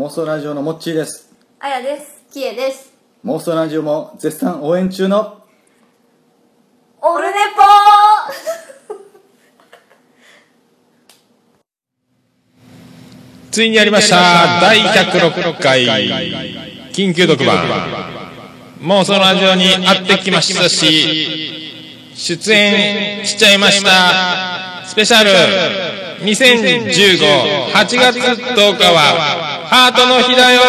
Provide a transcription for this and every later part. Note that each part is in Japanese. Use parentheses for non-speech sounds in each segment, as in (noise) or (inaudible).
妄想ラジオのモッチーです。あやです。キエです。妄想ラジオも絶賛応援中のオルネ (laughs) ついにやりました。第106回。緊急特番。妄想ラジオに会ってきましたし出演しちゃいました。スペシャル。20158月10日はハートの日だよ。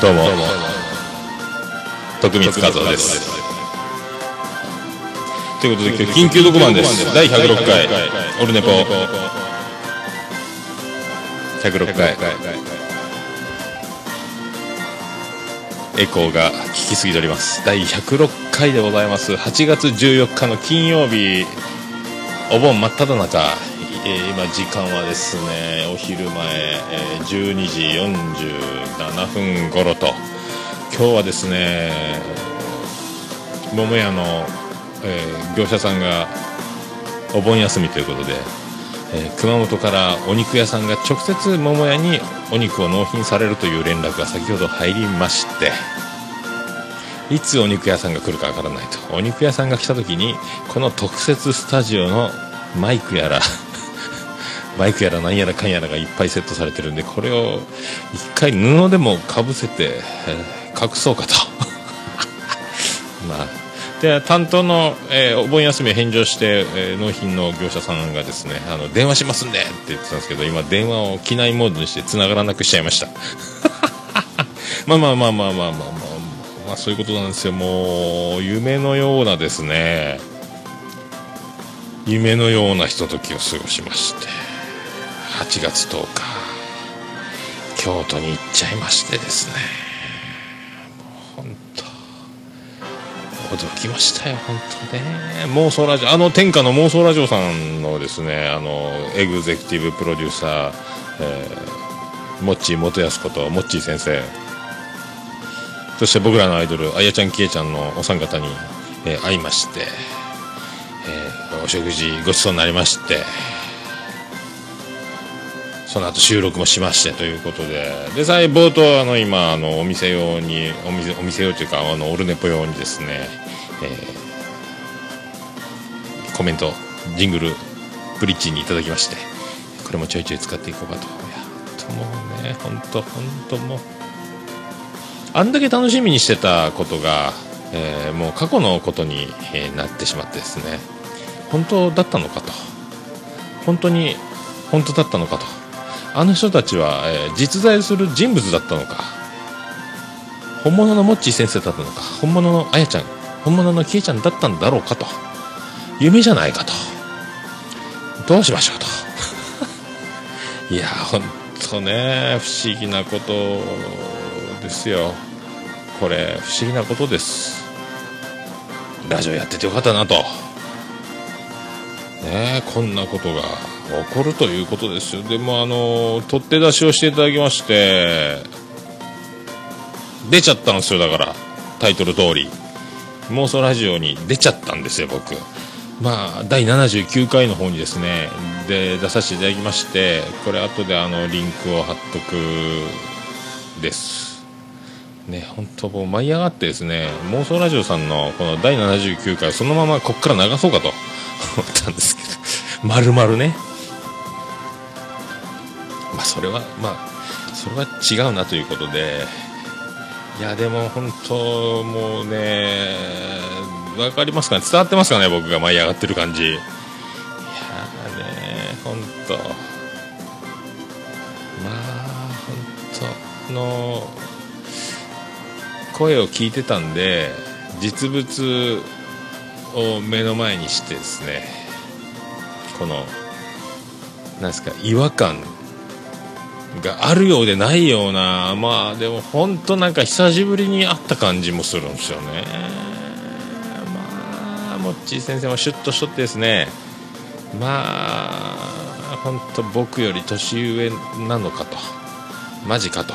どうも。徳光和夫です。ということで今日緊急特番です。第106回。オルネポ。106回エコーが効きすぎております。第106回でございます。8月14日の金曜日。お盆真っ只中、えー今時間はですねお昼前、えー12時47分頃と。今日はですね桃屋の、えー業者さんがお盆休みということで、えー熊本からお肉屋さんが直接桃屋にお肉を納品されるという連絡が先ほど入りましていつお肉屋さんが来るかわからないと。お肉屋さんが来た時にこの特設スタジオのマイクやら (laughs) マイクやらなんやらかんやらがいっぱいセットされてるんでこれを一回布でもかぶせて、えー隠そうかと。(laughs) まあで担当の、えーお盆休みを返上して、えー納品の業者さんがですねあの電話しますんでって言ってたんですけど今電話を機内モードにして繋がらなくしちゃいました。(laughs) まあまあまあまあまあまあまあ、まあ、そういうことなんですよ。もう夢のようなですね。夢のようなひとときを過ごしまして。8月10日京都に行っちゃいましてですねもう本当驚きましたよ本当ね。妄想ラジオあの天下の妄想ラジオさんのですねあのエグゼクティブプロデューサー、えーモッチー元康ことモッチー先生。そして僕らのアイドルあやちゃんきえちゃんのお三方に、えー会いまして、えーお食事ごちそうになりましてその後収録もしましてということで。で最冒頭あの今あのお店用にお店お店用というかあのオルネポ用にですね、えーコメントジングルブリッジにいただきましてこれもちょいちょい使っていこうかと。いや本当もうね本当本当もうあんだけ楽しみにしてたことが、えーもう過去のことに、えーなってしまってですね本当だったのかと。本当に本当だったのかと。あの人たちは、えー実在する人物だったのか本物のモッチー先生だったのか本物のあやちゃん本物のキエちゃんだったんだろうかと夢じゃないかとどうしましょうと。(laughs) いや本当ね不思議なことですよ。これ不思議なことです。ラジオやっててよかったなと。ねこんなことが起こるということですよ。でもあの取って出しをしていただきまして出ちゃったんですよだからタイトル通り。妄想ラジオに出ちゃったんですよ僕。まあ第79回の方にですねで出させていただきましてこれ後であのリンクを貼っとくです。ね本当もう舞い上がってですね妄想ラジオさんのこの第79回そのままこっから流そうかと。思ったんですけど。丸々ね。まあそれはまあそれは違うなということで。いやでも本当もうねわかりますかね。伝わってますかね僕が舞い上がってる感じ。いやーね本当。まあ本当の声を聞いてたんで実物を目の前にしてですねこのなんですか違和感があるようでないようなまあでも本当なんか久しぶりに会った感じもするんですよね。まあモッチー先生もシュッとしとってですね。まあ本当僕より年上なのかと。マジかと、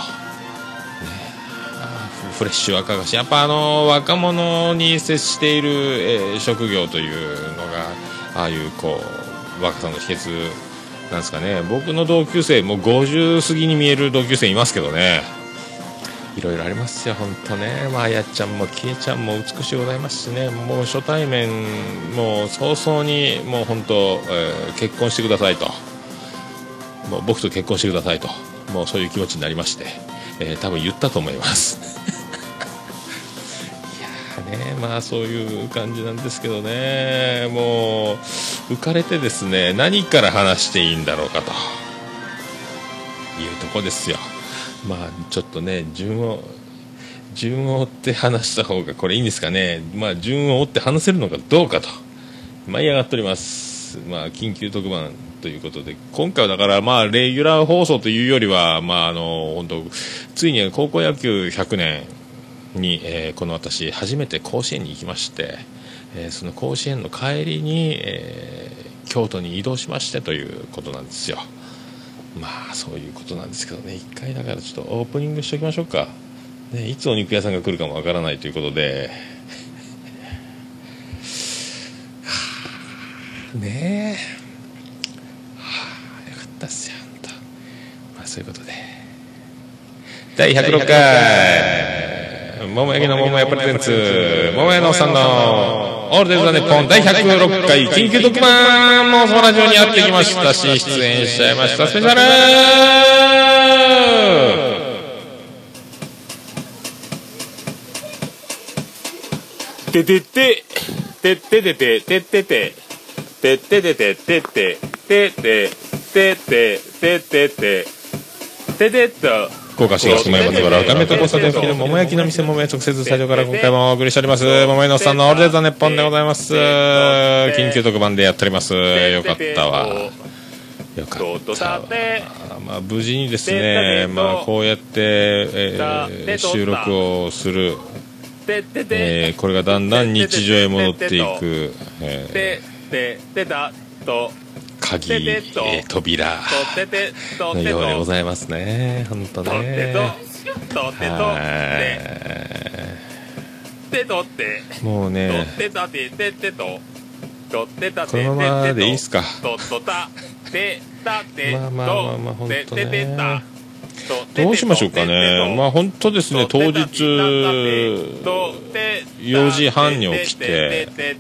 フレッシュ若菓子やっぱあの若者に接している、えー職業というのがああいうこう若さの秘訣なんですかね。僕の同級生もう50過ぎに見える同級生いますけどね。いろいろありますよ、本当ね、まあ、やっちゃんもきえちゃんも美しいございますしね、もう初対面、もう早々に、もう本当、えー結婚してくださいと、もう僕と結婚してくださいと、もうそういう気持ちになりまして、えー多分言ったと思います。まあそういう感じなんですけどね、もう浮かれてですね、何から話していいんだろうかと。いうとこですよ。まあちょっとね順を順を追って話した方がこれいいんですかね。まあ順を追って話せるのかどうかと。舞い上がっております。まあ緊急特番ということで。今回はだからまあレギュラー放送というよりはまああの本当ついに高校野球100年に、えーこの私初めて甲子園に行きまして、えーその甲子園の帰りに、えー京都に移動しましてということなんですよ。まあそういうことなんですけどね。一回だからちょっとオープニングしておきましょうか、ね、いつお肉屋さんが来るかもわからないということで。はあねえ。はあよかったっすよ本当まあそういうことで。第106回。桃焼きの桃屋プレゼンツ桃屋のおっさんのオールデイズ・ザ・ネッポン第106回緊急特番もそのラジオにやってきました。し出演しちゃいました。スペシャル！ててて、てっててて、てってて、てっててて、てって、てって、てって、てってて、ててっと、福岡市東区前松原赤目と交差点付近の桃焼きの店桃屋直接スタジオから今回もお送りしております。桃屋のおっさんのオールデ・ザ・ネッポンでございます。緊急特番でやっております。よかったわ。よかったわ。まあ無事にですねまあこうやって、えー収録をする、えーこれがだんだん日常へ戻っていく、えて、て、てた、と、ー鍵、えー扉のようでございますね。本当ね。もうね。このままでいいっすか。(laughs) まあまあまあまあとほんとねどうしましょうかね。まあ本当ですね当日4時半に起きてで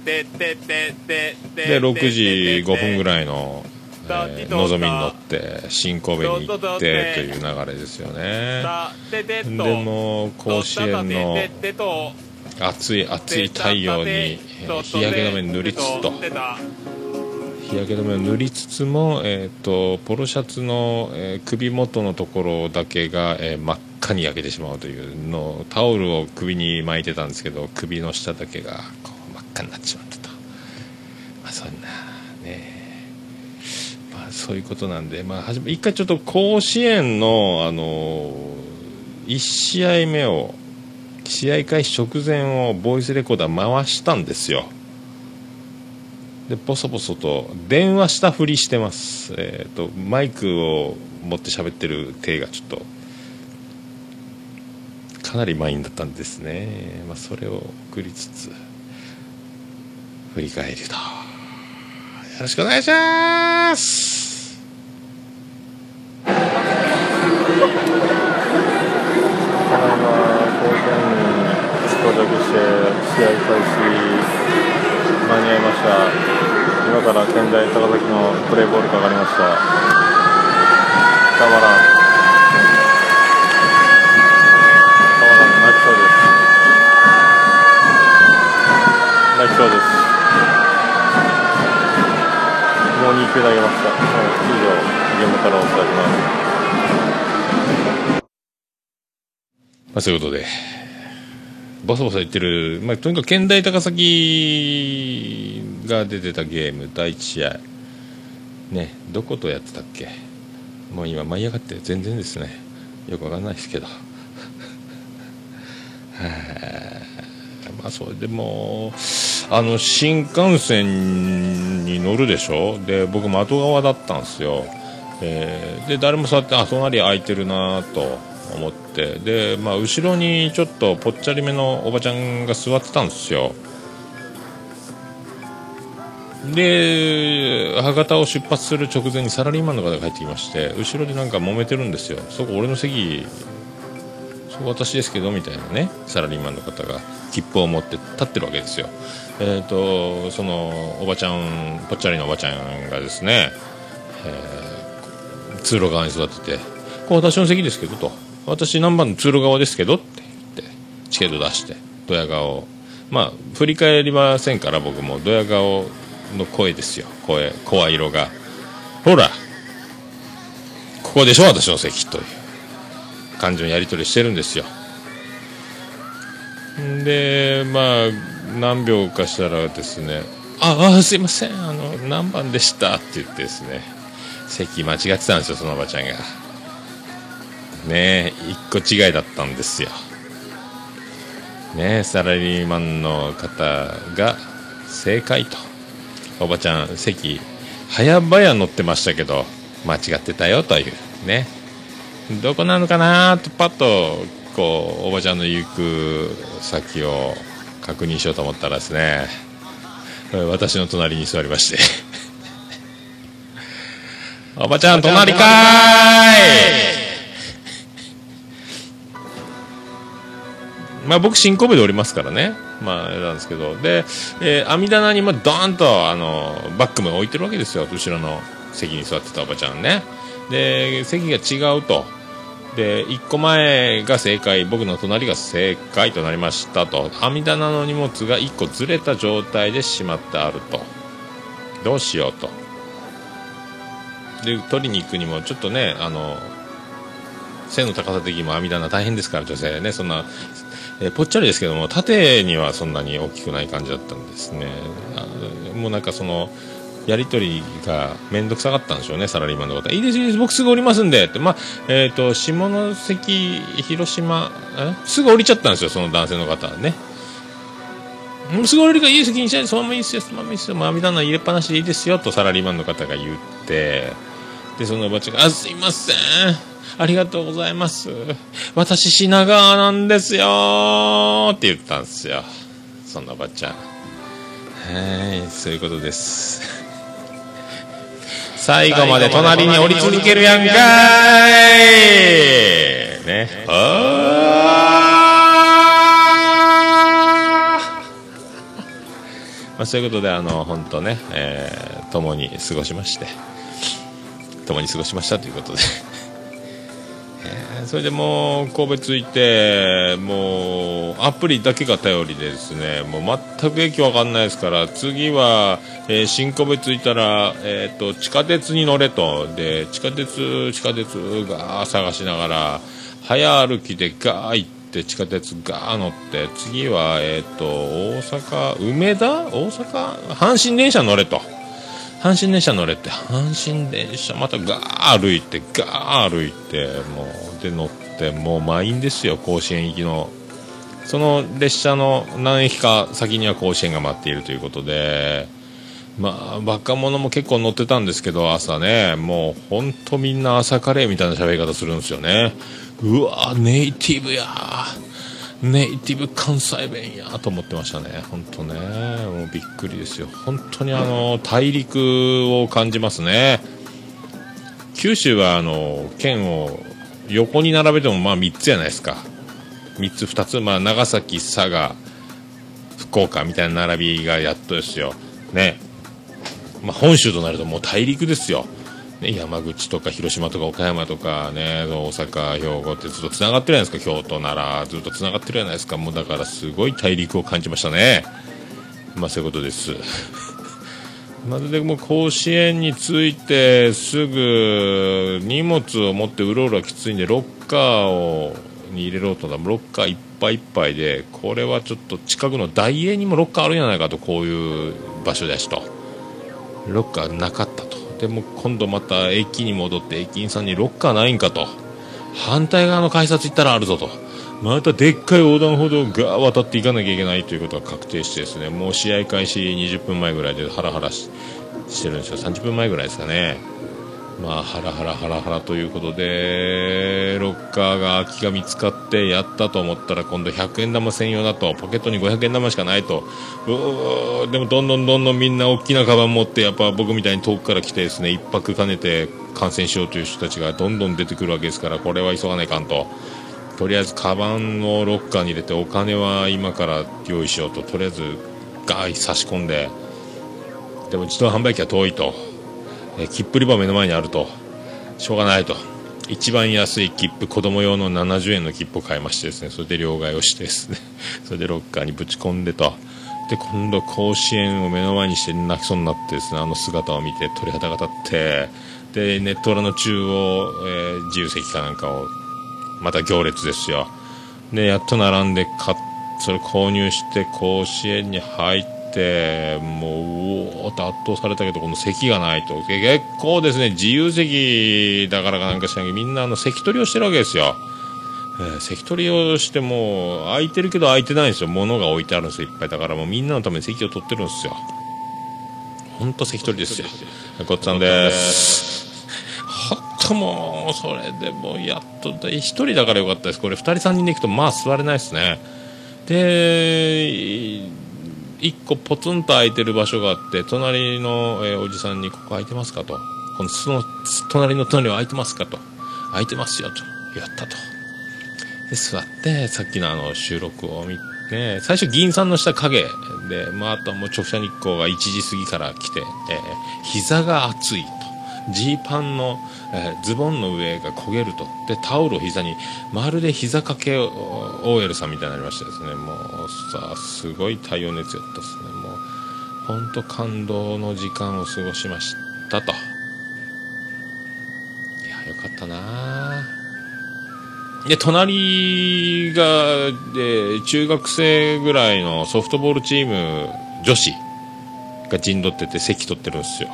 6時5分ぐいらいの、えーのぞみに乗って新神戸に行ってという流れですよねでもう甲子園の暑い暑い太陽に、えー日焼け止め塗りつつと日焼け止めを塗りつつも、えー、とポロシャツの、えー首元のところだけが、えー真っ赤に焼けてしまうというのタオルを首に巻いてたんですけど首の下だけがこう真っ赤になってしまったと、まあ、そんなね。まあそういうことなんで、まあ、一回ちょっと甲子園の、あの1試合目を試合開始直前をボイスレコーダー回したんですよ。でボソボソと電話したふりしてます、えー、とマイクを持って喋ってる手がちょっとかなり満員だったんですね、まあ、それを送りつつ振り返ると。よろしくお願いします。そういうことで、ボソボソ言ってる、まあ、とにかく県大高崎が出てたゲーム、第1試合、ね、どことやってたっけ、もう今、舞い上がって全然ですね、よくわかんないですけど、(laughs) まあ、それでもあの新幹線に乗るでしょ、で僕、的側だったんですよ、えーで誰も座って、あ隣空いてるなと。思って。で、まあ、後ろにちょっとぽっちゃりめのおばちゃんが座ってたんですよ。で博多を出発する直前にサラリーマンの方が帰ってきまして後ろでなんか揉めてるんですよ。そこ俺の席そこ私ですけどみたいなねサラリーマンの方が切符を持って立ってるわけですよ。えっ、とそのおばちゃんぽっちゃりのおばちゃんがですね、えー通路側に座ってて「これ私の席ですけど」と「私何番の通路側ですけど」って言ってチケット出してドヤ顔。まあ振り返りませんから僕も。ドヤ顔の声ですよ。声声色が。ほらここでしょ私の席という感じのやり取りしてるんですよ。でまあ何秒かしたらですね「ああすいませんあの何番でした」って言ってですね席間違ってたんですよそのおばちゃんが。ねえ一個違いだったんですよ。ねえサラリーマンの方が正解と。おばちゃん席早々乗ってましたけど間違ってたよという。ね。どこなのかなとパッとこうおばちゃんの行く先を確認しようと思ったらですね私の隣に座りまして。おばちゃん隣かーい。まあ僕新神戸でおりますからね。まあなんですけど。で、えー網棚にもドーンとあのバッグも置いてるわけですよ。後ろの席に座ってたおばちゃんね。で席が違うと。で1個前が正解。僕の隣が正解となりましたと。網棚の荷物が1個ずれた状態でしまってあると。どうしようと。で取りに行くにもちょっとねあの背の高さ的にも網棚大変ですから女性ね。そんな、えーぽっちゃりですけども縦にはそんなに大きくない感じだったんですね。もうなんかそのやり取りが面倒くさかったんでしょうねサラリーマンの方。いいですいいです僕すぐ降りますんでって。まあえっ、と下関広島え？すぐ降りちゃったんですよその男性の方はね。もうすぐ降りるからいいです気にしないでそのままいいですよそのままいいですよ。もう網棚入れっぱなしでいいですよとサラリーマンの方が言って。でそのおばちゃんが「あすいません。ありがとうございます。私品川なんですよ」って言ったんですよ。そんなおばちゃん。はいそういうことです。(laughs) 最後まで隣に降り続けるやんかい。ね。あー。まあそういうことであの本当ね、えー共に過ごしまして。共に過ごしましたということで、(laughs) えーそれでもう神戸着いてもうアプリだけが頼りでですねもう全く駅わかんないですから次は、えー新神戸着いたら、えー、と地下鉄に乗れと。で地下鉄地下鉄が探しながら早歩きでガー行って地下鉄ガー乗って次は、えー、と大阪梅田？大阪？阪神電車乗れと。阪神電車乗れって。阪神電車またガー歩いてガー歩いてもうで乗ってもう満員ですよ甲子園行きの。その列車の何駅か先には甲子園が待っているということで。まあ若者も結構乗ってたんですけど朝ねもうほんとみんな朝カレーみたいな喋り方するんですよね。うわネイティブやー。ネイティブ関西弁やと思ってましたね、本当ね、もうびっくりですよ、本当にあの大陸を感じますね、九州はあの県を横に並べてもまあ3つじゃないですか、3つ、2つ、まあ、長崎、佐賀、福岡みたいな並びがやっとですよ、ね、まあ、本州となるともう大陸ですよ。ね、山口とか広島とか岡山とかね大阪、兵庫ってずっとつながってるじゃないですか京都、奈良ずっとつながってるじゃないですか。もうだからすごい大陸を感じましたね。まあそういうことです。(laughs) まるでもう甲子園に着いてすぐ荷物を持ってうろうろきついんでロッカーをに入れろうとロッカーいっぱいいっぱいでこれはちょっと近くの大英にもロッカーあるんじゃないかとこういう場所だしと。ロッカーなかったと。でも今度また駅に戻って駅員さんにロッカーないんかと。反対側の改札行ったらあるぞと。またでっかい横断歩道が渡っていかなきゃいけないということが確定してですねもう試合開始20分前ぐらいでハラハラしてるんですよ。30分前ぐらいですかね。まあハラハラハラハラということでロッカーが空きが見つかってやったと思ったら今度100円玉専用だとポケットに500円玉しかないと。でもどんどんどんどんみんな大きなカバン持ってやっぱ僕みたいに遠くから来てですね一泊兼ねて観戦しようという人たちがどんどん出てくるわけですからこれは急がないかんと。とりあえずカバンをロッカーに入れてお金は今から用意しようと。とりあえずガーイ差し込んででも自動販売機は遠いと、えー切符売り場目の前にあると。しょうがないと。一番安い切符子供用の70円の切符を買いましてですね。それで両替をしてですね。(laughs) それでロッカーにぶち込んでと。で今度甲子園を目の前にして泣きそうになってですね。あの姿を見て鳥肌が立って。でネット裏の中央、えー自由席かなんかをまた行列ですよ。でやっと並んで買それ購入して甲子園に入ってもううおーっと圧倒されたけどこの席がないと。で結構ですね自由席だからかなんか知らんけどみんなあの席取りをしてるわけですよ、えー席取りをしてもう空いてるけど空いてないんですよ。物が置いてあるんですよいっぱい。だからもうみんなのために席を取ってるんですよ。本当席取りですよ。ごっつぁんです。ほんともうそれでもうやっとで一人だからよかったです。これ二人三人で行くとまあ座れないですね。で1個ポツンと空いてる場所があって隣の、えーおじさんに「ここ空いてますか?」と「このその隣の隣は空いてますか?」と「空いてますよ」とやったとで座ってさっきのあの収録を見て最初銀さんの下影で、まあ、あとはもう直射日光が1時過ぎから来て、えー膝が熱いとジーパンの、えーズボンの上が焦げると。でタオルを膝にまるで膝掛け OL さんみたいになりましてですね。もうさすごい太陽熱やったですね。もう本当感動の時間を過ごしましたと。いやよかったな。で、隣が、で、中学生ぐらいのソフトボールチーム女子が陣取ってて席取ってるんですよ。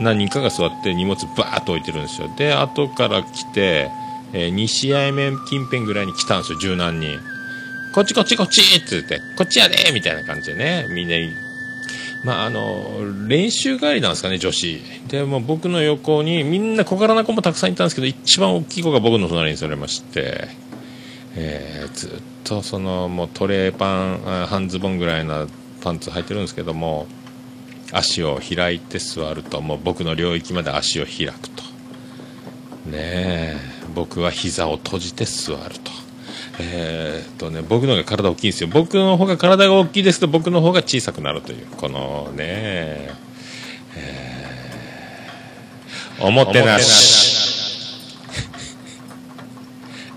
何人かが座って荷物バーっと置いてるんですよ。で、後から来て、え2試合目近辺ぐらいに来たんですよ、十何人。こっちこっちこっちって言って、こっちやでみたいな感じでね、みんな、まあ、あの、練習帰りなんですかね、女子。で、も僕の横に、みんな小柄な子もたくさんいたんですけど、一番大きい子が僕の隣に座れまして、えーずっとその、もうトレーパン、半ズボンぐらいなパンツ履いてるんですけども、足を開いて座ると、もう僕の領域まで足を開くと。ねえ、僕は膝を閉じて座ると。えーっとね、僕の方が体大きいんですよ。僕の方が体が大きいですと、僕の方が小さくなるという、このね、えーおもてなし。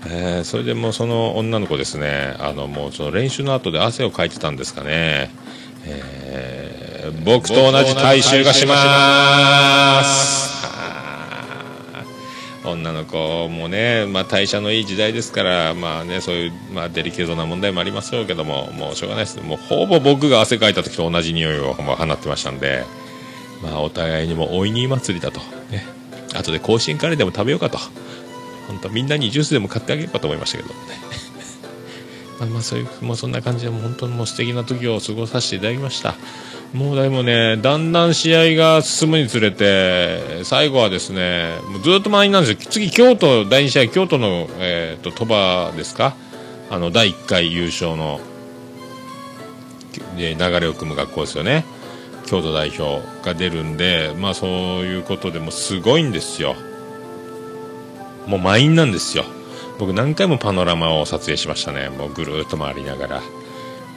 えーそれでもうその女の子ですね、あのもうその練習の後で汗をかいてたんですかね、えー僕と同じ体臭がします。女の子もね、まあ、代謝のいい時代ですから、まあね、そういう、まあ、デリケートな問題もありますよけども、もうしょうがないです。もうほぼ僕が汗かいた時と同じ匂いを放ってましたんで、まあ、お互いにもおいに祭りだと。ね。後で甲子園カレーでも食べようかと。本当みんなにジュースでも買ってあげようかと思いましたけどね。(laughs) まあまあそういう、もうそんな感じで、もう本当にもう素敵な時を過ごさせていただきました。もうでもね、だんだん試合が進むにつれて、最後はですね、もうずっと満員なんですよ。次、京都、第2試合、京都の、えっ、と、鳥羽ですか？あの、第1回優勝の、で流れを組む学校ですよね。京都代表が出るんで、まあそういうことでもすごいんですよ。もう満員なんですよ。僕何回もパノラマを撮影しましたね。もうぐるっと回りながら。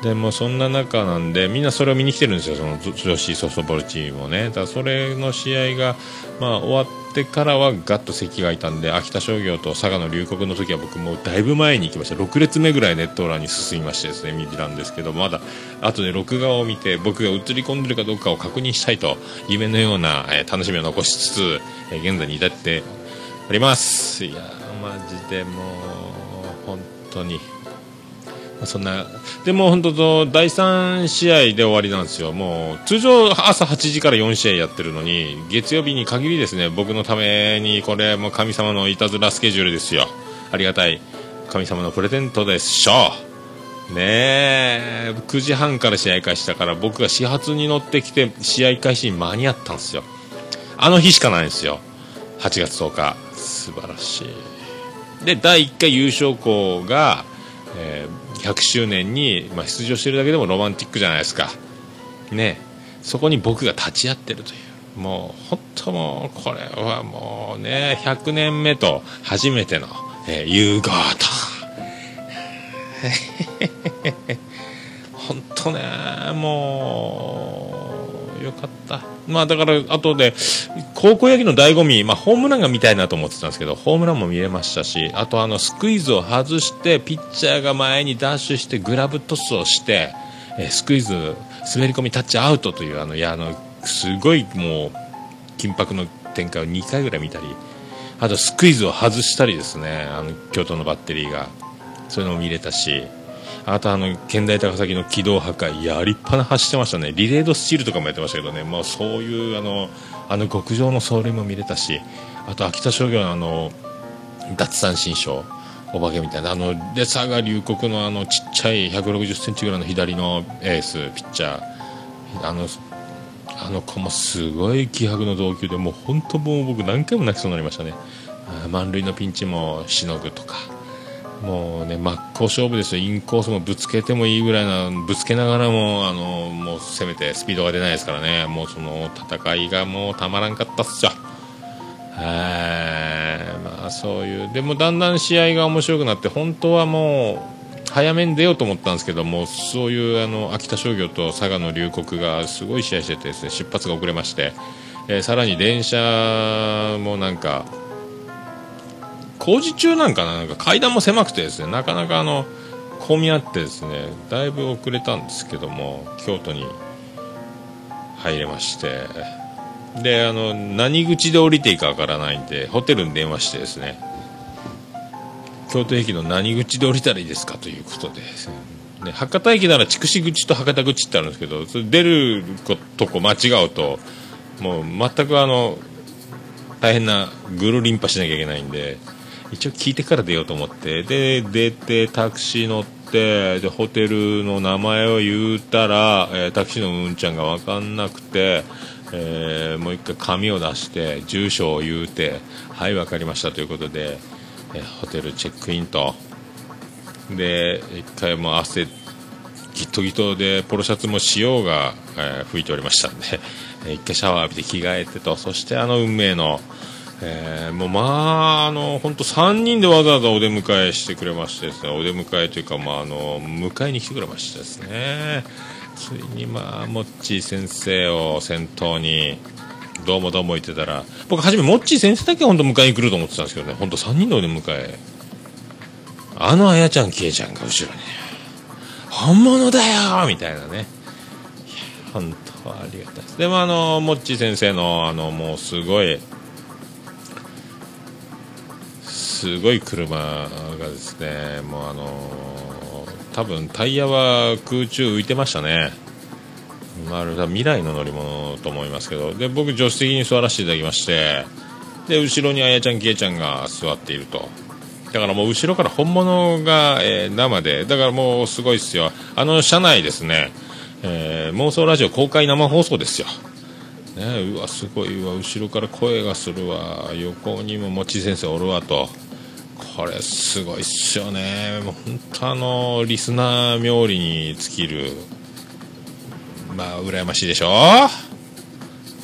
でもそんな中なんでみんなそれを見に来てるんですよその女子ソフトボールチームもね。だそれの試合が、まあ、終わってからはガッと席がいたんで秋田商業と佐賀の龍谷の時は僕もだいぶ前に行きました。6列目ぐらいネット裏に進みましてですね見てたんですけどまだ後で録画を見て僕が映り込んでるかどうかを確認したいと夢のような、えー楽しみを残しつつ、えー現在に至っております。いやマジでもう本当に。そんな、でも本当と、第3試合で終わりなんですよ。もう、通常朝8時から4試合やってるのに、月曜日に限りですね、僕のために、これも神様のいたずらスケジュールですよ。ありがたい神様のプレゼントでしょう。ねえ、9時半から試合開始だから、僕が始発に乗ってきて、試合開始に間に合ったんですよ。あの日しかないんですよ。8月10日素晴らしいで第1回優勝校が、えー100周年に、まあ、出場してるだけでもロマンティックじゃないですか。ね。そこに僕が立ち会ってるという。もう本当もうこれはもうね100年目と初めての、えー融合と。(laughs) 本当ねもうよかった。まあだからあとで高校野球の醍醐味、まあ、ホームランが見たいなと思ってたんですけどホームランも見れましたしあとあのスクイズを外してピッチャーが前にダッシュしてグラブトスをして、えスクイズ滑り込みタッチアウトというあのいやあのすごいもう緊迫の展開を2回ぐらい見たりあとスクイズを外したりですねあの京都のバッテリーが。そういうのも見れたし。あとあの県大高崎の軌道破壊やりっぱな走ってましたね。リレードスチールとかもやってましたけどね。もうそういうあのあの極上の走塁も見れたしあと秋田商業のあの奪三振ショーお化けみたいな。あので佐賀龍谷のあのちっちゃい1 6 0センチぐらいの左のエースピッチャー。あのあの子もすごい気迫の投球でもう本当もう僕何回も泣きそうになりましたね。満塁のピンチもしのぐとか。もうね真っ向勝負ですよ。インコースもぶつけてもいいぐらいなぶつけながらもあのもう攻めてスピードが出ないですからね。もうその戦いがもうたまらんかったっすよ。はい。まあそういうでもだんだん試合が面白くなって本当はもう早めに出ようと思ったんですけどもそういうあの秋田商業と佐賀の龍谷がすごい試合しててですね出発が遅れまして、えーさらに電車もなんか工事中なんかな？なんか階段も狭くてですねなかなかあの混み合ってですねだいぶ遅れたんですけども京都に入れまして。であの何口で降りていいかわからないんでホテルに電話してですね京都駅の何口で降りたらいいですかということでで博多駅なら筑紫口と博多口ってあるんですけどそれ出るとこ間違うともう全くあの大変なぐるりんぱしなきゃいけないんで一応聞いてから出ようと思って。で出てタクシー乗ってでホテルの名前を言うたら、えータクシーのうんちゃんが分かんなくて、えーもう一回紙を出して住所を言うてはい分かりましたということで、えーホテルチェックインと。で一回もう汗ギットギトでポロシャツも塩が、えー吹いておりましたんで、一回シャワー浴びて着替えてと。そしてあの運命の、えーもうまああの本当3人でわざわざお出迎えしてくれましてですね。お出迎えというか、まあ、あの迎えに来てくれましてですね。ついにまあモッチー先生を先頭にどうもどうも言ってたら僕初めモッチー先生だけ本当迎えに来ると思ってたんですけどね。本当3人でお出迎え。あのあやちゃんきえちゃんが後ろに。本物だよみたいなね。本当ありがたいです。でもあのモッチー先生のあのもうすごいすごい車がですねもうあの多分タイヤは空中浮いてましたね。まるで未来の乗り物と思いますけど。で僕助手席に座らせていただきましてで後ろにあやちゃんきえちゃんが座っていると。だからもう後ろから本物が、えー生で。だからもうすごいですよ。あの車内ですね、えー妄想ラジオ公開生放送ですよ。ね、うわすごい。わ後ろから声がするわ。横にももち先生おるわと。これすごいっすよね。もう本当あのリスナー冥利に尽きる。まあ羨ましいでしょ？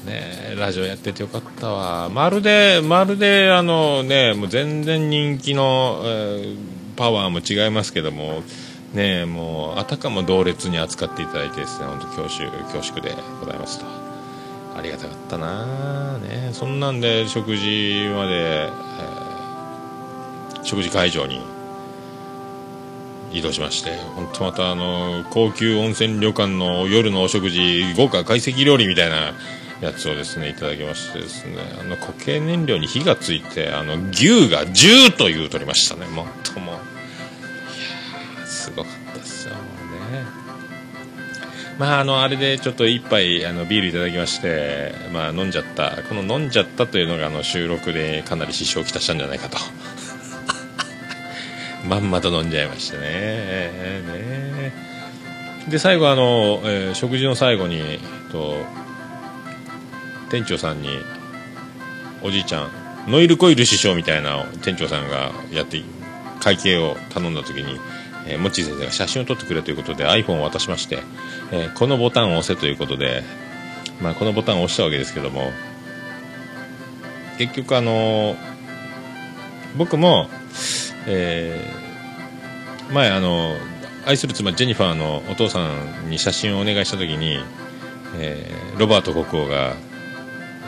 ねラジオやっててよかったわ。まるでまるであのねもう全然人気の、えーパワーも違いますけども。ねもうあたかも同列に扱っていただいてですね。本当恐縮恐縮でございますと。ありがたかったな。ね。そんなんで食事まで、えー食事会場に移動しまして本当またあの高級温泉旅館の夜のお食事豪華懐石料理みたいなやつをですねいただきましてですねあの固形燃料に火がついてあの牛がジューというとりましたね。もっともいまああのあれでちょっと一杯あのビールいただきましてまあ飲んじゃった。この飲んじゃったというのがあの収録でかなり支障をきたしたんじゃないかと。(laughs) まんまと飲んじゃいましてね。ね。で最後あの、えー食事の最後にと店長さんにおじいちゃんノイルコイル師匠みたいな店長さんがやって会計を頼んだ時に、えー、モッチー先生が写真を撮ってくれということで iPhone を渡しまして、えーこのボタンを押せということで、まあ、このボタンを押したわけですけども結局あのー僕も、えー前あの愛する妻ジェニファーのお父さんに写真をお願いした時に、えーロバート国王が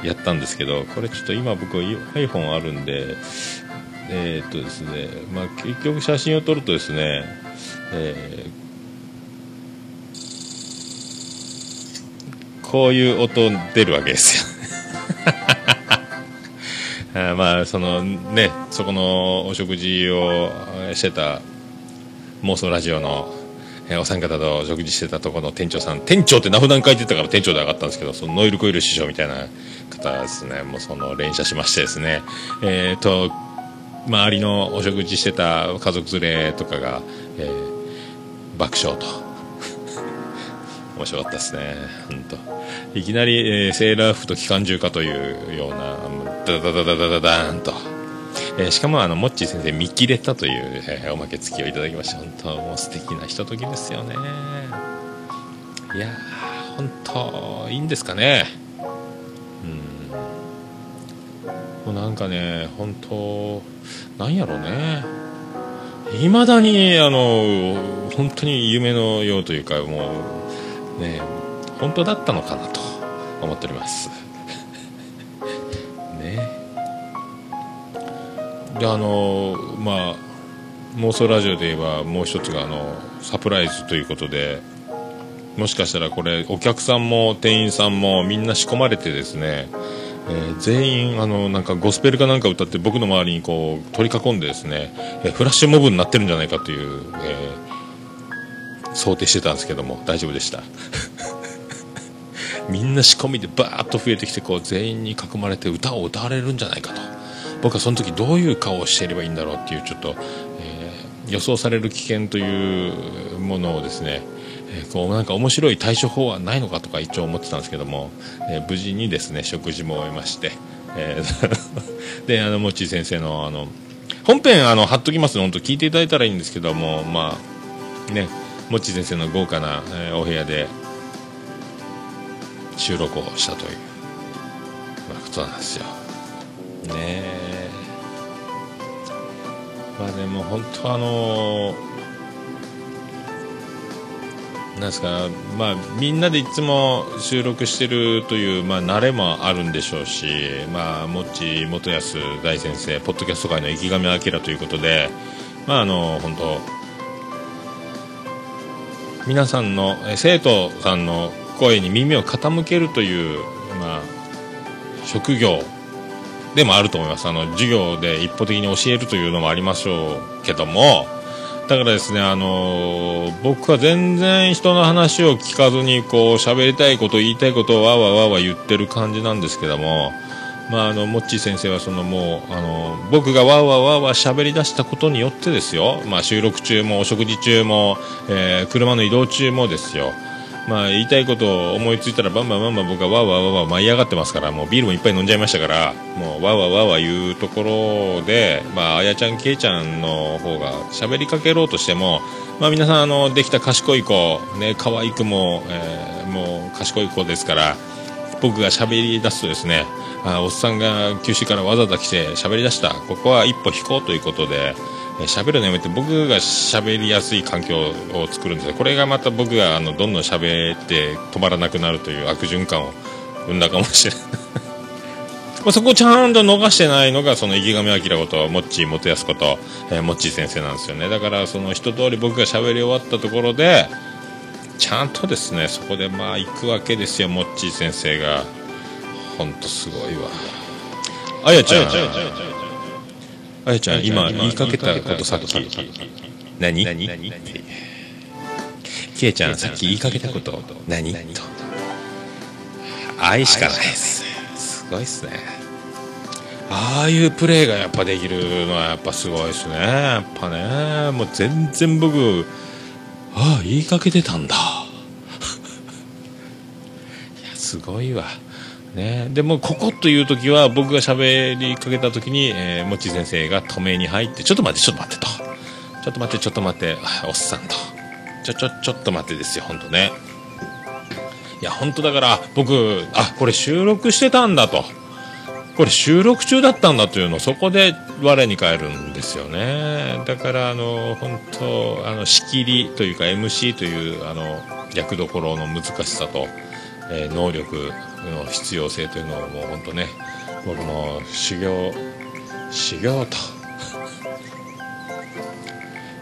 やったんですけどこれちょっと今僕 iPhone あるんでえーっとですねまあ結局写真を撮るとですね、えーこういう音出るわけですよ。あ (laughs) まあそのねそこのお食事をしてた妄想ラジオの、えーお三方と食事してたところの店長さん店長って名札に書いてたから店長で上がったんですけどそのノイルコイル師匠みたいな方ですね。もうその連写しましてですね。えーと周りのお食事してた家族連れとかが、えー爆笑と。(laughs) 面白かったですね。本当いきなり、えーセーラー服と機関銃かというようなダダダダダダダーンと、えーしかもあのモッチー先生見切れたという、えーおまけ付きをいただきました本当もう素敵なひとときですよね。いやー本当いいんですかね。うん。もうなんかね本当なんやろうね。いまだにあの本当に夢のようというかもうね本当だったのかなと思っております。(laughs) ね。であのまあ妄想ラジオで言えばもう一つがあのサプライズということでもしかしたらこれお客さんも店員さんもみんな仕込まれてですね、えー全員あのなんかゴスペルかなんか歌って僕の周りにこう取り囲んでですね、えーフラッシュモブになってるんじゃないかという、えー想定してたんですけども大丈夫でした。(laughs) みんな仕込みでバーッと増えてきてこう全員に囲まれて歌を歌われるんじゃないかと。僕はその時どういう顔をしていればいいんだろうっていうちょっと、えー予想される危険というものをですね、こうなんか面白い対処法はないのかとか一応思ってたんですけども、えー無事にですね食事も終えまして、えー (laughs) であのもちー先生のあの本編あの貼っときますので聞いていただいたらいいんですけどもまあねもちー先生の豪華な、えーお部屋で収録をしたという、まあ、ことなんですよ。ねえまあでも本当あのなんですか？まあみんなでいつも収録しているというまあ慣れもあるんでしょうしまあもっち元康大先生ポッドキャスト界の池上彰ということでまああの本当皆さんの生徒さんの声に耳を傾けるという、まあ、職業でもあると思います。あの授業で一方的に教えるというのもありましょうけどもだからですねあの僕は全然人の話を聞かずにこう喋りたいこと言いたいことをわわわわ言ってる感じなんですけどもまあ、あのモッチー先生はそのもうあの僕がわーわわーわ喋り出したことによってですよ、まあ、収録中もお食事中も、えー車の移動中もですよ、まあ、言いたいことを思いついたらバンバンバンバン僕はわーわーわわ舞い上がってますからもうビールもいっぱい飲んじゃいましたからもうわーわわわ言うところで、まあ、あやちゃんけいちゃんの方が喋りかけろうとしても、まあ、皆さんあのできた賢い子、ね、可愛くも、えーもう賢い子ですから僕が喋り出すとですねあおっさんが九州からわざわざ来て喋り出したここは一歩引こうということで喋るのやめて僕が喋りやすい環境を作るんですよ。これがまた僕があのどんどん喋って止まらなくなるという悪循環を生んだかもしれない。(laughs) まそこをちゃんと逃してないのがその池上彰ことモッチー元康こと、えー、モッチー先生なんですよね。だからその一通り僕が喋り終わったところでちゃんとですねそこでまあ行くわけですよモッチー先生が。ほんとすごいわ。あやちゃん。あやちゃん今言いかけたことさっき。何？何？けいちゃんさっき言いかけたこと。何？と。愛しかないです。すごいっすね。ああいうプレーがやっぱできるのはやっぱすごいですね。やっぱね。もう全然僕ああ言いかけてたんだ。(laughs) いやすごいわね、でもここという時は僕が喋りかけた時に、えー、もち先生が止めに入ってちょっと待ってちょっと待ってと。ちょっと待ってちょっと待って。おっさんと。ちょちょちょっと待ってですよ本当ね。いや本当だから僕あこれ収録してたんだと。これ収録中だったんだというのをそこで我に返るんですよね。だからあの本当あの仕切りというか MC というあの役どころの難しさと、えー、能力の必要性というのをもう本当ね僕も修行修行と。(laughs)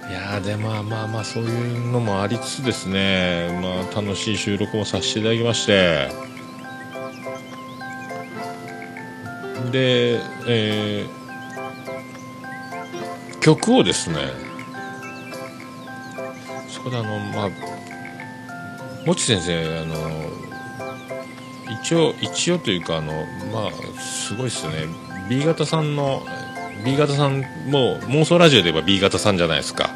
いやでまあまあまあそういうのもありつつですねまあ楽しい収録もさせていただきまして。で、えー、曲をですねそこであのまあもち先生あの一応一応というかあのまあすごいですね。B 型さんの B 型さんも妄想ラジオで言えば B 型さんじゃないですか。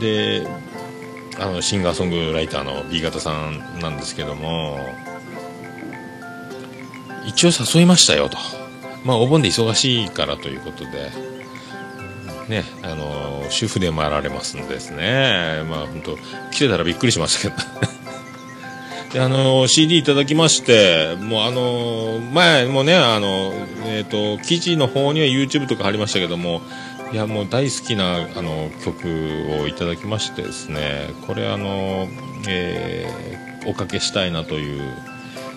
であのシンガーソングライターの B 型さんなんですけども一応誘いましたよと。まあお盆で忙しいからということでねあの主婦でもあられますんですね。まあ本当来てたらびっくりしましたけど。あの CD いただきましてもうあの前もねあの、えーと、記事の方には YouTube とか貼りましたけどもいやもう大好きなあの曲をいただきましてですねこれあの、えー、おかけしたいなという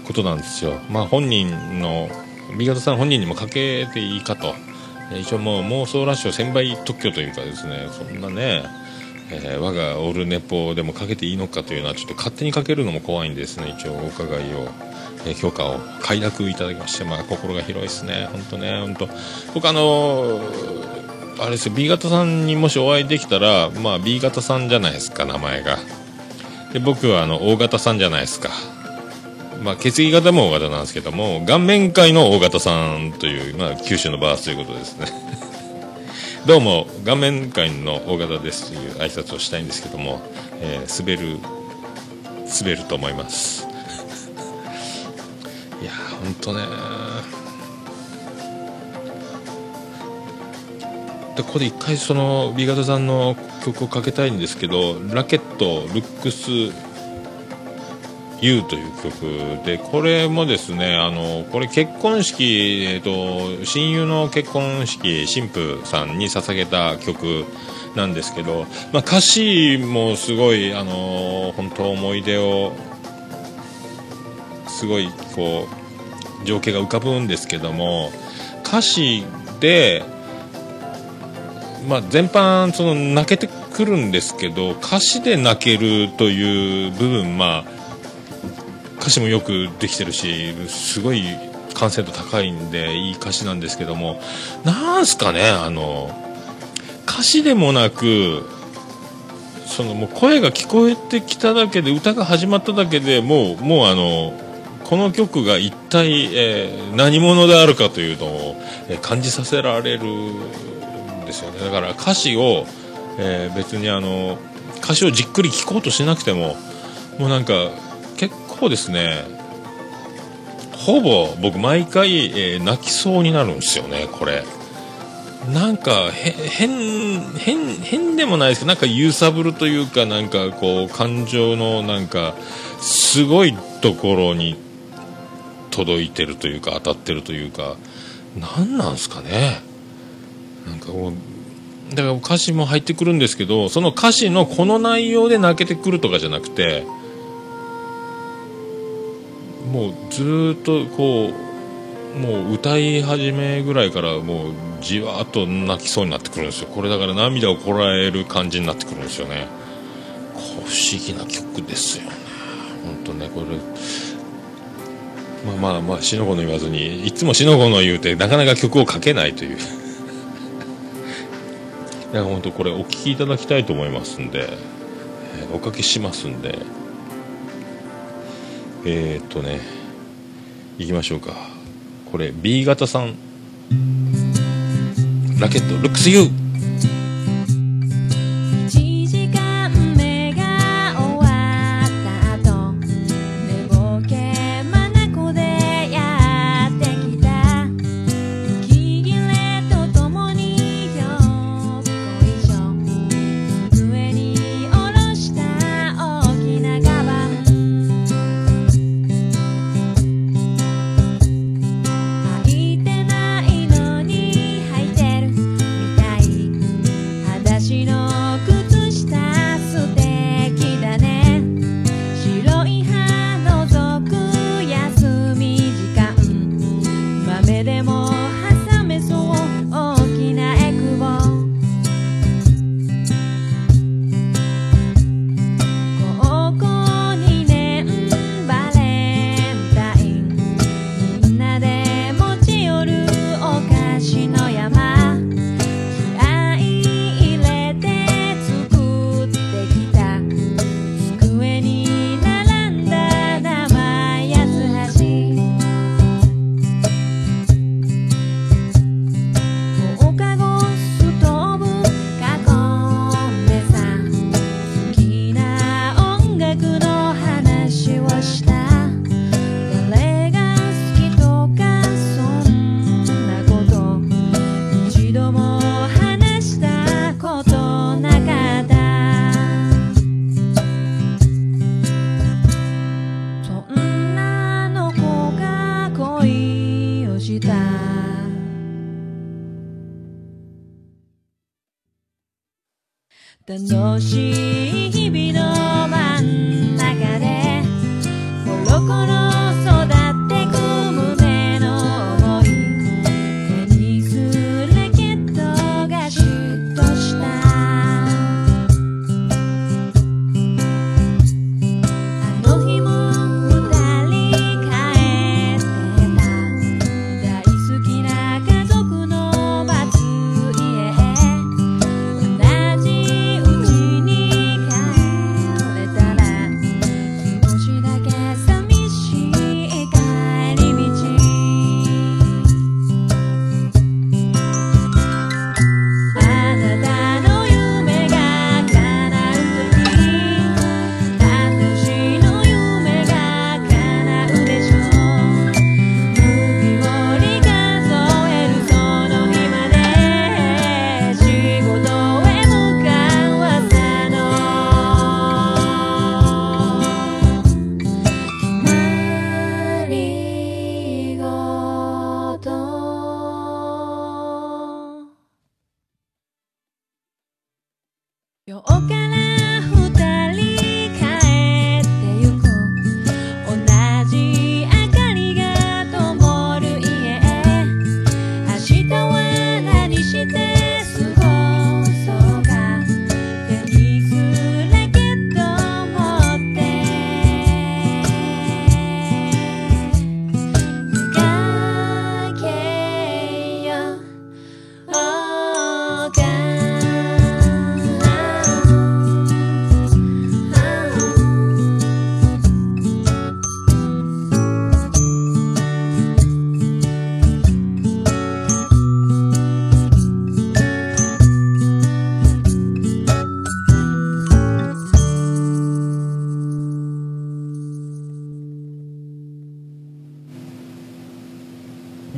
ことなんですよ。まあ本人の B 型さん本人にもかけていいかと。一応もう妄想ラッシュ1000倍特許というかですねそんなねえー、我がオールネポでもかけていいのかというのはちょっと勝手にかけるのも怖いんですね。一応お伺いを、えー、許可を快諾いただきまして、まあ、心が広いですね。本当ね本当。僕あのー、あれですよ。B 型さんにもしお会いできたら、まあ、B 型さんじゃないですか名前が。で僕はあの O 型さんじゃないですか。まあ、血液型も O 型なんですけども顔面界の O 型さんという、まあ、九州のバースということですね。どうも顔面界の大型ですという挨拶をしたいんですけども、えー、滑る滑ると思います。いや本当ねでここで一回その B 型さんの曲をかけたいんですけど「ラケットルックス You という曲で、これもですね、あの、これ結婚式、えっ、と、親友の結婚式、新婦さんに捧げた曲なんですけど、まあ、歌詞もすごい、あの、本当思い出を、すごい、こう、情景が浮かぶんですけども、歌詞で、まあ、全般、その、泣けてくるんですけど、歌詞で泣けるという部分、まあ、歌詞もよくできてるしすごい完成度高いんでいい歌詞なんですけどもなんすかねあの歌詞でもなくそのもう声が聞こえてきただけで歌が始まっただけでもうもうあのこの曲が一体、えー、何者であるかというのを、えー、感じさせられるんですよね。だから歌詞を、えー、別にあの歌詞をじっくり聴こうとしなくてももうなんか構ですね。ほぼ僕毎回、えー、泣きそうになるんですよねこれ。なんか変変変でもないですけどなんか揺さぶるというかなんかこう感情のなんかすごいところに届いてるというか当たってるというか何なんすかね。なんかこうだから歌詞も入ってくるんですけどその歌詞のこの内容で泣けてくるとかじゃなくてもうずっとこうもう歌い始めぐらいからもうじわーっと泣きそうになってくるんですよ。これだから涙をこらえる感じになってくるんですよね。不思議な曲ですよね。本当ねこれ。まあまあまあしのごの言わずにいつもしのごの言うてなかなか曲を書けないという。(laughs) いや本当これお聴きいただきたいと思いますんで、えー、おかけしますんで。えー、っとねいきましょうか。これ B 型さん。ラケットルックスユー「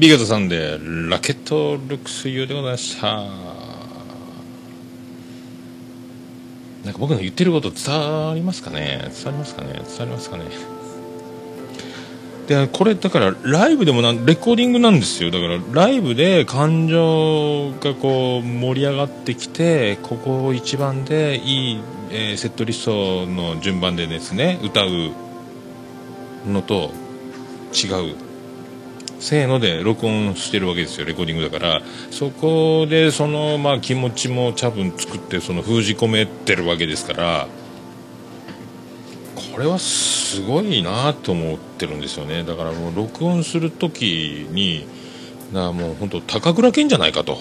ビゲトさんでラケットルックスユーでございました。なんか僕の言ってること伝わりますかね？伝わりますかね？伝わりますかね？でこれだからライブでもなんレコーディングなんですよ。だからライブで感情がこう盛り上がってきてここ一番でいい、えーセットリストの順番でですね歌うのと違う。せーので録音してるわけですよレコーディングだから。そこでその、まあ、気持ちも多分作ってその封じ込めてるわけですから。これはすごいなと思ってるんですよね。だからもう録音する時になもう本当高倉健じゃないかと、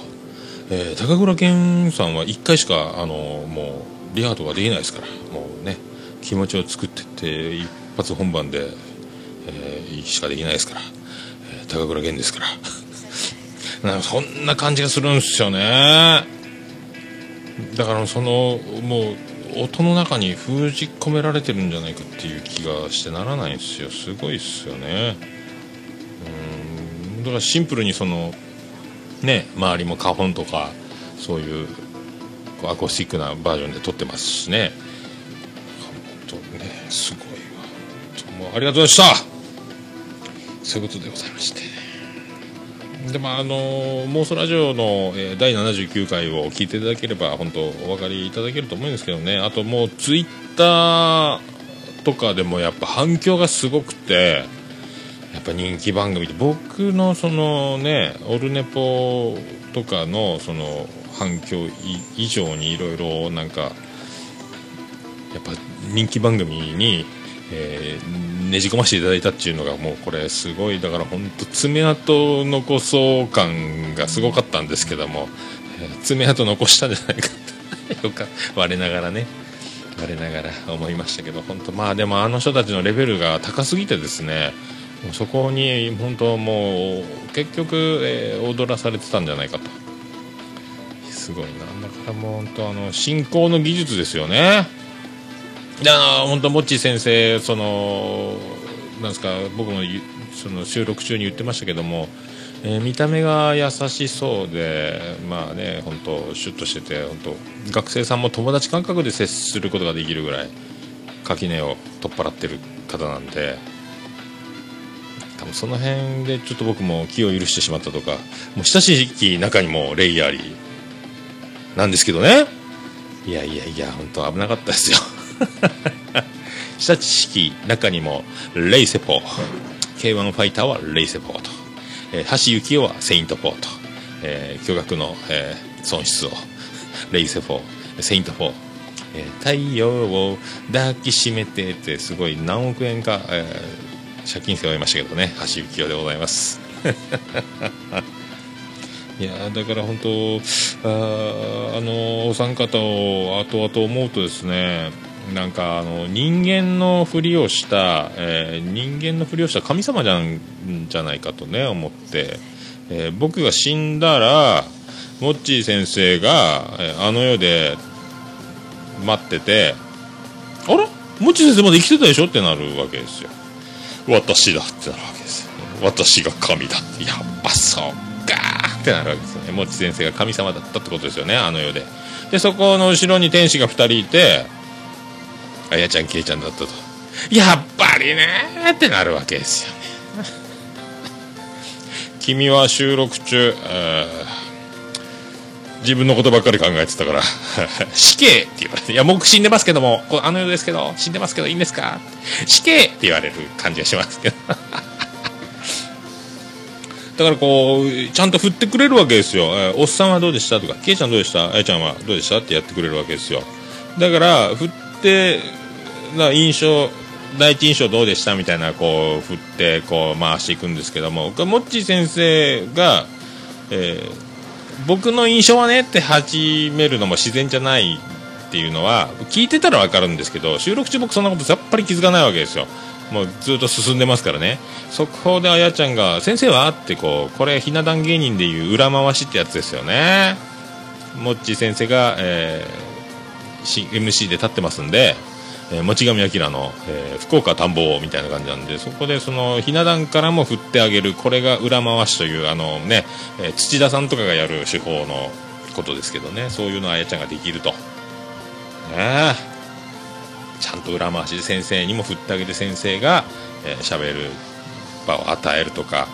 えー高倉健さんは1回しかあのもうリハートができないですから。もうね気持ちを作ってって一発本番で、えーしかできないですから、高倉健ですから。(laughs) なんかそんな感じがするんですよね。だからそのもう音の中に封じ込められてるんじゃないかっていう気がしてならないんですよ。すごいっすよね。うん。だからシンプルにそのね周りも花本とかそういううアコースティックなバージョンで撮ってますしね。本当ねすごいわ。もうありがとうございました。そういうことでございまして。でまああの妄想ラジオの、えー第79回を聞いていただければ本当お分かりいただけると思うんですけどね。あともうツイッターとかでもやっぱ反響がすごくてやっぱ人気番組で。僕のそのねオルネポとかのその反響以上にいろいろなんかやっぱ人気番組に、えーねじ込ませていただいたっていうのがもうこれすごいだから本当爪痕残そう感がすごかったんですけども、えー爪痕残したんじゃないかとよか我ながらね我ながら思いましたけど本当まあでもあの人たちのレベルが高すぎてですねそこに本当もう結局、えー踊らされてたんじゃないかと。すごいな。だからもう本当あの進行の技術ですよね。あ本当モッチー先生そのなんすか僕もその収録中に言ってましたけども、えー見た目が優しそうでまあね本当シュッとしてて本当学生さんも友達感覚で接することができるぐらい垣根を取っ払ってる方なんで多分その辺でちょっと僕も気を許してしまったとかもう親しい仲にもレイヤーリーなんですけどね。いやいやいや本当危なかったですよ。下知識中にもレイセポー。K1 ファイターはレイセポーと、えー橋幸夫はセイントポーと、えー巨額の、えー損失をレイセフォーセイント4、えー太陽を抱きしめてってすごい何億円か、えー借金背負いましたけどね。橋幸夫でございます。(laughs) いやだから本当ああのお三方を後々思うとですねなんかあの人間のふりをした、えー人間のふりをした神様じゃんじゃないかとね思って、えー僕が死んだらモッチー先生が、えーあの世で待っててあらモッチー先生まだ生きてたでしょ？ってなるわけですよ。私だってなるわけですよ。私が神だって。やっぱそうかってなるわけですよね。もち先生が神様だったってことですよねあの世で。でそこの後ろに天使が2人いてあやちゃんけいちゃんだったと。やっぱりねってなるわけですよ。ね (laughs) 君は収録中、自分のことばっかり考えてたから (laughs) 死刑って言われていや僕死んでますけどもあの世ですけど死んでますけどいいんですか？死刑って言われる感じがしますけど。(laughs) だからこうちゃんと振ってくれるわけですよ、えーおっさんはどうでした？とかけいちゃんどうでした？あやちゃんはどうでした？ってやってくれるわけですよ。だから振ってな印象第一印象どうでしたみたいなこう振ってこう回していくんですけどもモッチー先生が、えー僕の印象はねって始めるのも自然じゃないっていうのは聞いてたら分かるんですけど収録中僕そんなことさっぱり気づかないわけですよ。もうずっと進んでますからね。速報であやちゃんが「先生は?」ってこうこれひな壇芸人でいう裏回しってやつですよね。もっち先生が、えー MC で立ってますんで、えー、もちがみあきらの、えー福岡田んぼみたいな感じなんでそこでそのひな壇からも振ってあげるこれが裏回しというあのね、えー土田さんとかがやる手法のことですけどねそういうのあやちゃんができると。ねちゃんと裏回しで先生にも振ってあげて先生が喋、えーる場を与えるとか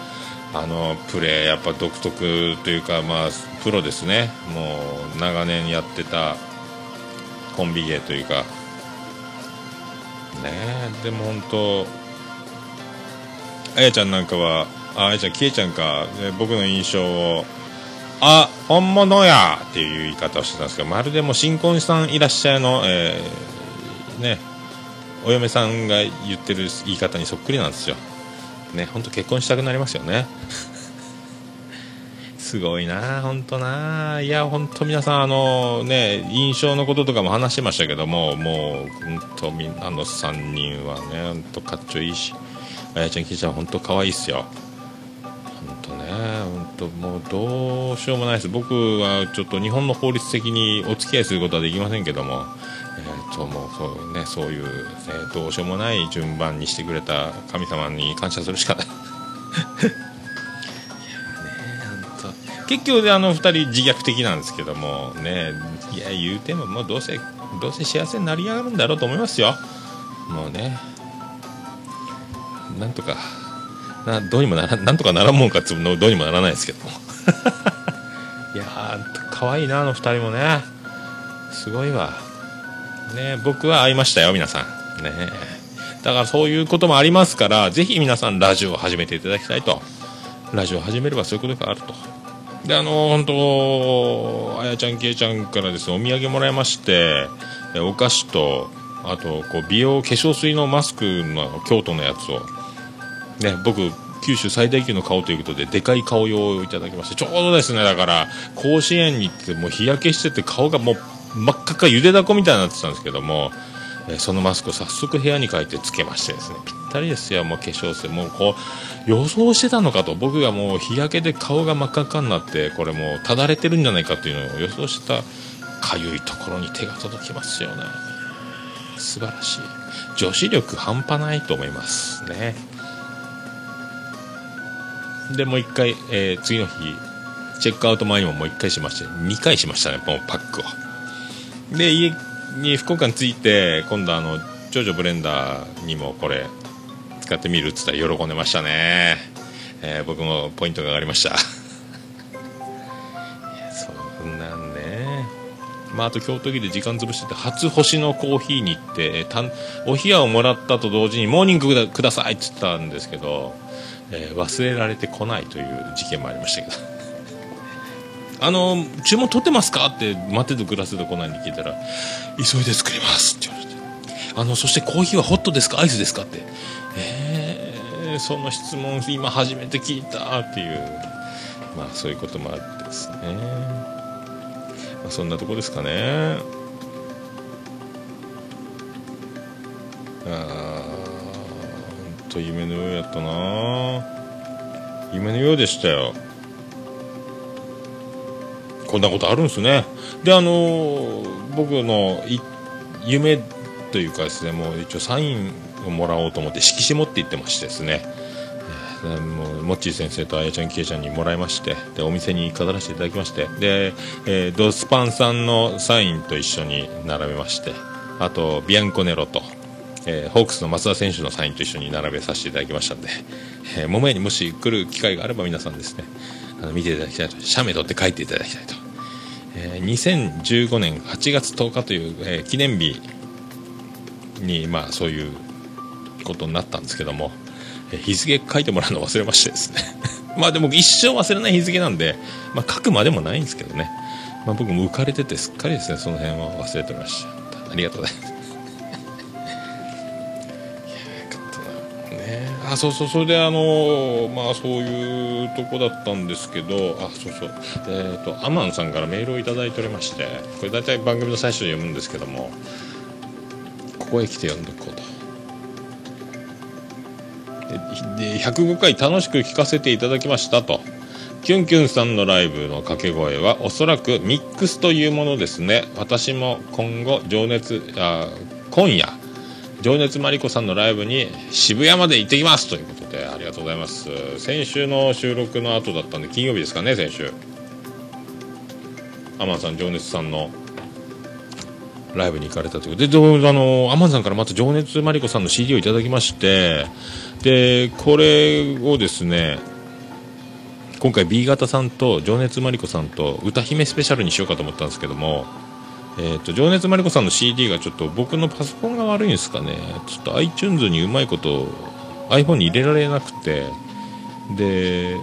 あのプレーやっぱ独特というかまあプロですね。もう長年やってたコンビ芸というかね。でも本当あやちゃんなんかはあやちゃんきえちゃんか、ね僕の印象をあ本物や!っていう言い方をしてたんですけどまるでも新婚さんいらっしゃいの、えーね。お嫁さんが言ってる言い方にそっくりなんですよ。ね本当結婚したくなりますよね。すごいな本当な。いや本当皆さんあのね印象のこととかも話してましたけどももう本当みんなの3人はね本当かっちょいいしあやちゃんきいちゃん本当可愛いっすよ。本当ね本当もうどうしようもないです。僕はちょっと日本の法律的にお付き合いすることはできませんけどもえー、ともうそうねそういう、ね、どうしようもない順番にしてくれた神様に感謝するしかない。結局あの2人自虐的なんですけどもねいや言うてももうどうせどうせ幸せになりやがるんだろうと思いますよ。もうねなんとかなどうにもならなんとかならんもんかつうのどうにもならないですけども。(laughs) いやー可愛いなあの2人もね。すごいわ。ね僕は会いましたよ皆さん。ね。だからそういうこともありますからぜひ皆さんラジオを始めていただきたいと。ラジオを始めればそういうことがあると。であの本当あやちゃんけいちゃんからですねお土産もらいましてお菓子とあとこう美容化粧水のマスクの京都のやつをね僕九州最大級の顔ということででかい顔用をいただきましてちょうどですねだから甲子園に行ってもう日焼けしてて顔がもう真っ赤っかゆでだこみたいになってたんですけどもそのマスクを早速部屋に帰ってつけましてですねぴったりですよ。もう化粧水もうこう予想してたのかと僕がもう日焼けで顔が真っ赤っかになってこれもうただれてるんじゃないかっていうのを予想してたかゆいところに手が届きますよね素晴らしい。女子力半端ないと思いますね。でもう一回、えー次の日チェックアウト前にももう一回しまして2回しましたねもうパックを。で家に福岡に着いて今度あの長女ブレンダーにもこれ使ってみるっつったら喜んでましたね、えー僕もポイントが上がりました。いやそんなんねまあ、あと京都駅で時間潰してて初星のコーヒーに行ってえたんお冷やをもらったと同時にモーニングくださいって言ったんですけど、えー忘れられてこないという事件もありましたけど。あの注文取ってますか？って待っててくらせてこないんで聞いたら急いで作りますって言われて。あのそしてコーヒーはホットですか？アイスですか？って。えー、その質問今初めて聞いたっていう。まあそういうこともあってですね、まあ、そんなとこですかね。あーほんと夢のようやったな。夢のようでしたよ。こんなことあるんですね。であの僕の夢というかですねもう一応サインをもらおうと思って色紙持って行ってましてですね。えーもうモッチー先生とあやちゃんけいちゃんにもらいましてでお店に飾らせていただきましてで、えードスパンさんのサインと一緒に並べましてあとビアンコネロと、えーホークスの松田選手のサインと一緒に並べさせていただきましたんで、えー、桃屋にもし来る機会があれば皆さんですねあの見ていただきたいと写メ撮って書いていただきたいと、え2015年8月10日という、えー記念日にまあそういうことになったんですけども、えー日付書いてもらうの忘れましてですね。(laughs) まあでも一生忘れない日付なんで、まあ、書くまでもないんですけどね、まあ、僕も浮かれててすっかりですねその辺は忘れてました。ありがとうございます。あそうそうそれであのまあそういうとこだったんですけどあそうそう。えっ、とアマンさんからメールをいいておりましてこれ大体番組の最初に読むんですけどもここへ来て読んでおこうと。で105回楽しく聞かせていただきましたと。キュンキュンさんのライブの掛け声はおそらくミックスというものですね。私も今後情熱あ今夜情熱マリコさんのライブに渋谷まで行ってきますということでありがとうございます。先週の収録の後だったんで金曜日ですかね先週。アマンさん情熱さんのライブに行かれたということで。であのアマンさんからまた情熱マリコさんの CD をいただきましてでこれをですね今回 B 型さんと情熱マリコさんと歌姫スペシャルにしようかと思ったんですけども、えー、と情熱マリコさんの CD がちょっと僕のパソコンが悪いんですかね。ちょっと iTunes にうまいこと iPhone に入れられなくて。で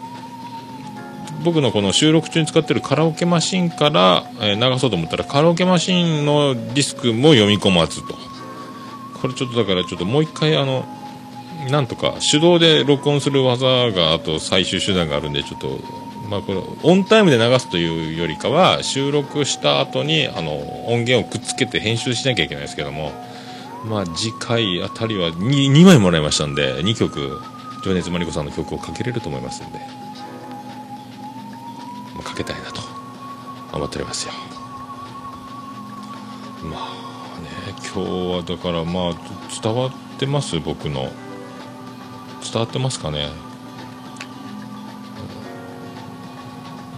僕のこの収録中に使ってるカラオケマシンから、え流そうと思ったらカラオケマシンのディスクも読み込まずと。これちょっとだからちょっともう一回あのなんとか手動で録音する技があと最終手段があるんでちょっとまあこれオンタイムで流すというよりかは収録した後にあの音源をくっつけて編集しなきゃいけないですけどもまあ次回あたりは 2, 2枚もらいましたんで2曲情熱マリコさんの曲をかけれると思いますんで、まあ、かけたいなと思っておりますよ。まあね今日はだからまあ伝わってます？僕の。伝わってますかね？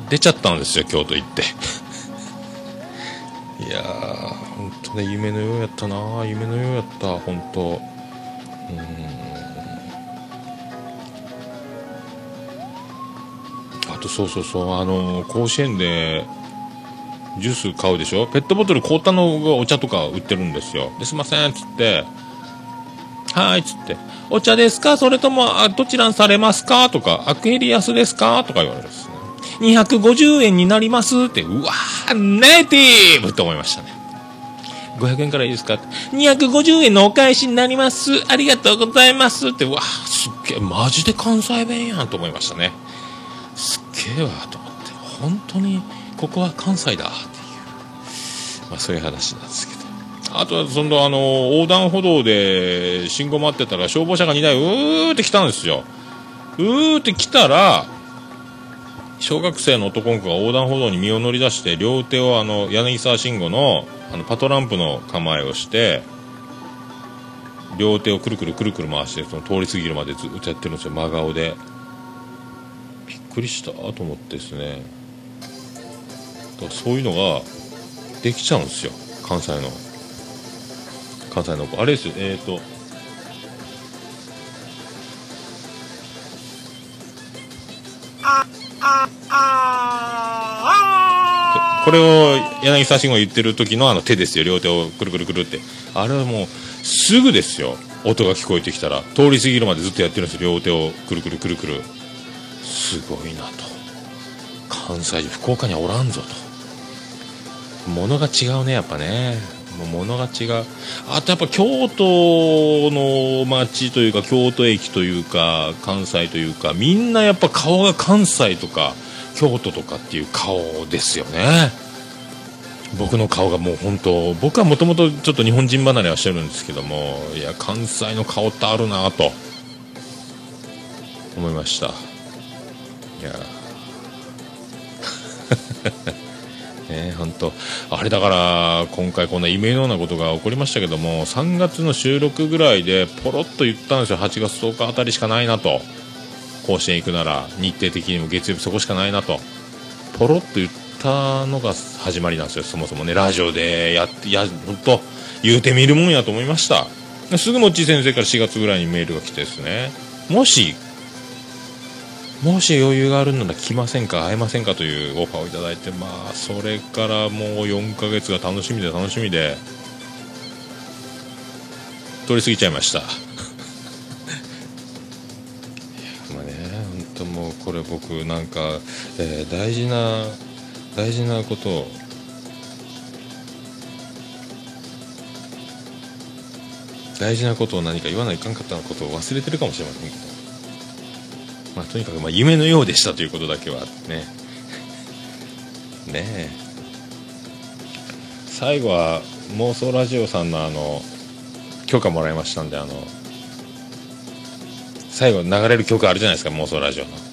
出ちゃったんですよ京都行って。(laughs) いやー本当ね夢のようやったな。夢のようやった本当。うん。あとそうそうそう。あの甲子園でジュース買うでしょ？ペットボトル凍ったのお茶とか売ってるんですよ。ですいませんっつって。はいっつって。お茶ですか？それともあどちらにされますか？とかアクエリアスですか？とか言われるんです。250円になりますってうわーネイティブと思いましたね。500円からいいですか？250円のお返しになります。ありがとうございますって。うわーすっげえマジで関西弁やんと思いましたね。すっげえわと思って。本当にここは関西だっていう。まあそういう話なんですけど。あとはそのあの横断歩道で信号待ってたら消防車が2台うーって来たんですよ。うーって来たら小学生の男の子が横断歩道に身を乗り出して両手をあの柳沢慎吾のあのパトランプの構えをして両手をくるくるくるくる回してその通り過ぎるまでずっとやってるんですよ真顔で。びっくりしたと思ってですね。だからそういうのができちゃうんですよ関西の関西の子。あれですよえっ、ー、とこれを柳沢慎吾言ってる時のあの手ですよ両手をくるくるくるって。あれはもうすぐですよ。音が聞こえてきたら。通り過ぎるまでずっとやってるんですよ。両手をくるくるくるくる。すごいなと。関西人福岡にはおらんぞと。物が違うねやっぱね。もう物が違う。あとやっぱ京都の街というか京都駅というか関西というかみんなやっぱ顔が関西とか京都とかっていう顔ですよね。僕の顔がもう本当僕はもともとちょっと日本人離れはしてるんですけどもいや関西の顔ってあるなと思いました。いや。(laughs) ね本当。あれだから今回こんな夢のようなことが起こりましたけども3月の収録ぐらいでポロッと言ったんですよ。8月10日あたりしかないなと。甲子園行くなら日程的にも月曜日そこしかないなと。ポロッと言ったのが始まりなんですよ。そもそもね。ラジオでやってや本当言うてみるもんやと思いました。すぐもっち先生から4月ぐらいにメールが来てですね。もしもし余裕があるなら来ませんか会えませんかというオファーをいただいてまあそれからもう4ヶ月が楽しみで楽しみで通り過ぎちゃいました。これ僕なんか、えー大事な大事なことを大事なことを何か言わないかんかったことを忘れてるかもしれませんけど。まあとにかくま夢のようでしたということだけはね。(laughs) ねえ。最後は妄想ラジオさんのあの許可もらいましたんであの最後流れる曲あるじゃないですか妄想ラジオの。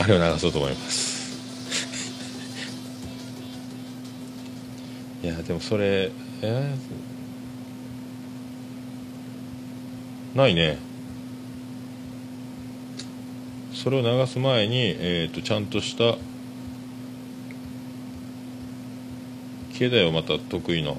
あれを流そうと思います。(laughs) いやでもそれえー？ないね。それを流す前に、えー、とちゃんとした携帯をまた得意の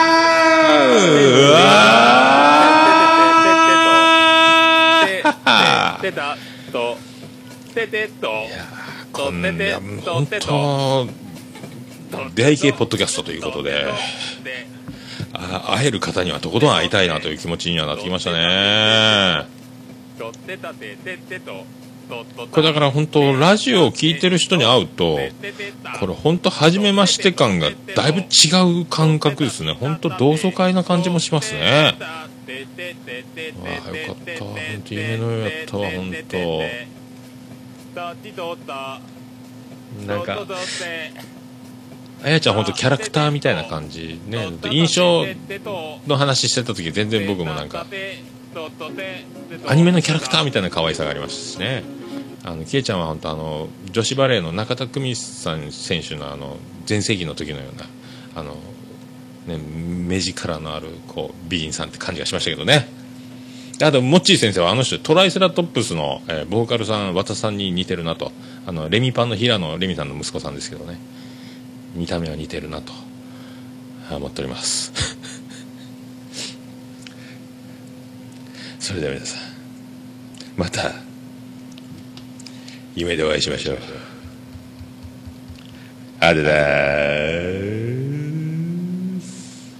てたとててとこんな本当出会い系ポッドキャストということで会える方にはとことん会いたいなという気持ちにはなってきましたねこれだから本当ラジオを聞いてる人に会うとこれ本当初めまして感がだいぶ違う感覚ですね。本当同窓会な感じもしますね。わあよかった。本当夢のようやったわ本当。なんかあやちゃん本当キャラクターみたいな感じね。印象の話してた時全然僕もなんかアニメのキャラクターみたいな可愛さがありましたしね。あのキエちゃんは本当あの女子バレーの中田久美さん選手のあの全盛期の時のようなあの、ね、目力のあるこう美人さんって感じがしましたけどね。あとモッチー先生はあの人トライセラトップスの、えーボーカルさん和田さんに似てるなと。あのレミパンの平野レミさんの息子さんですけどね。見た目は似てるなと思っております。(laughs) それでは皆さんまた夢でお会いしましょう。あれだーす。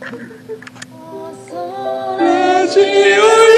(laughs) ラジオ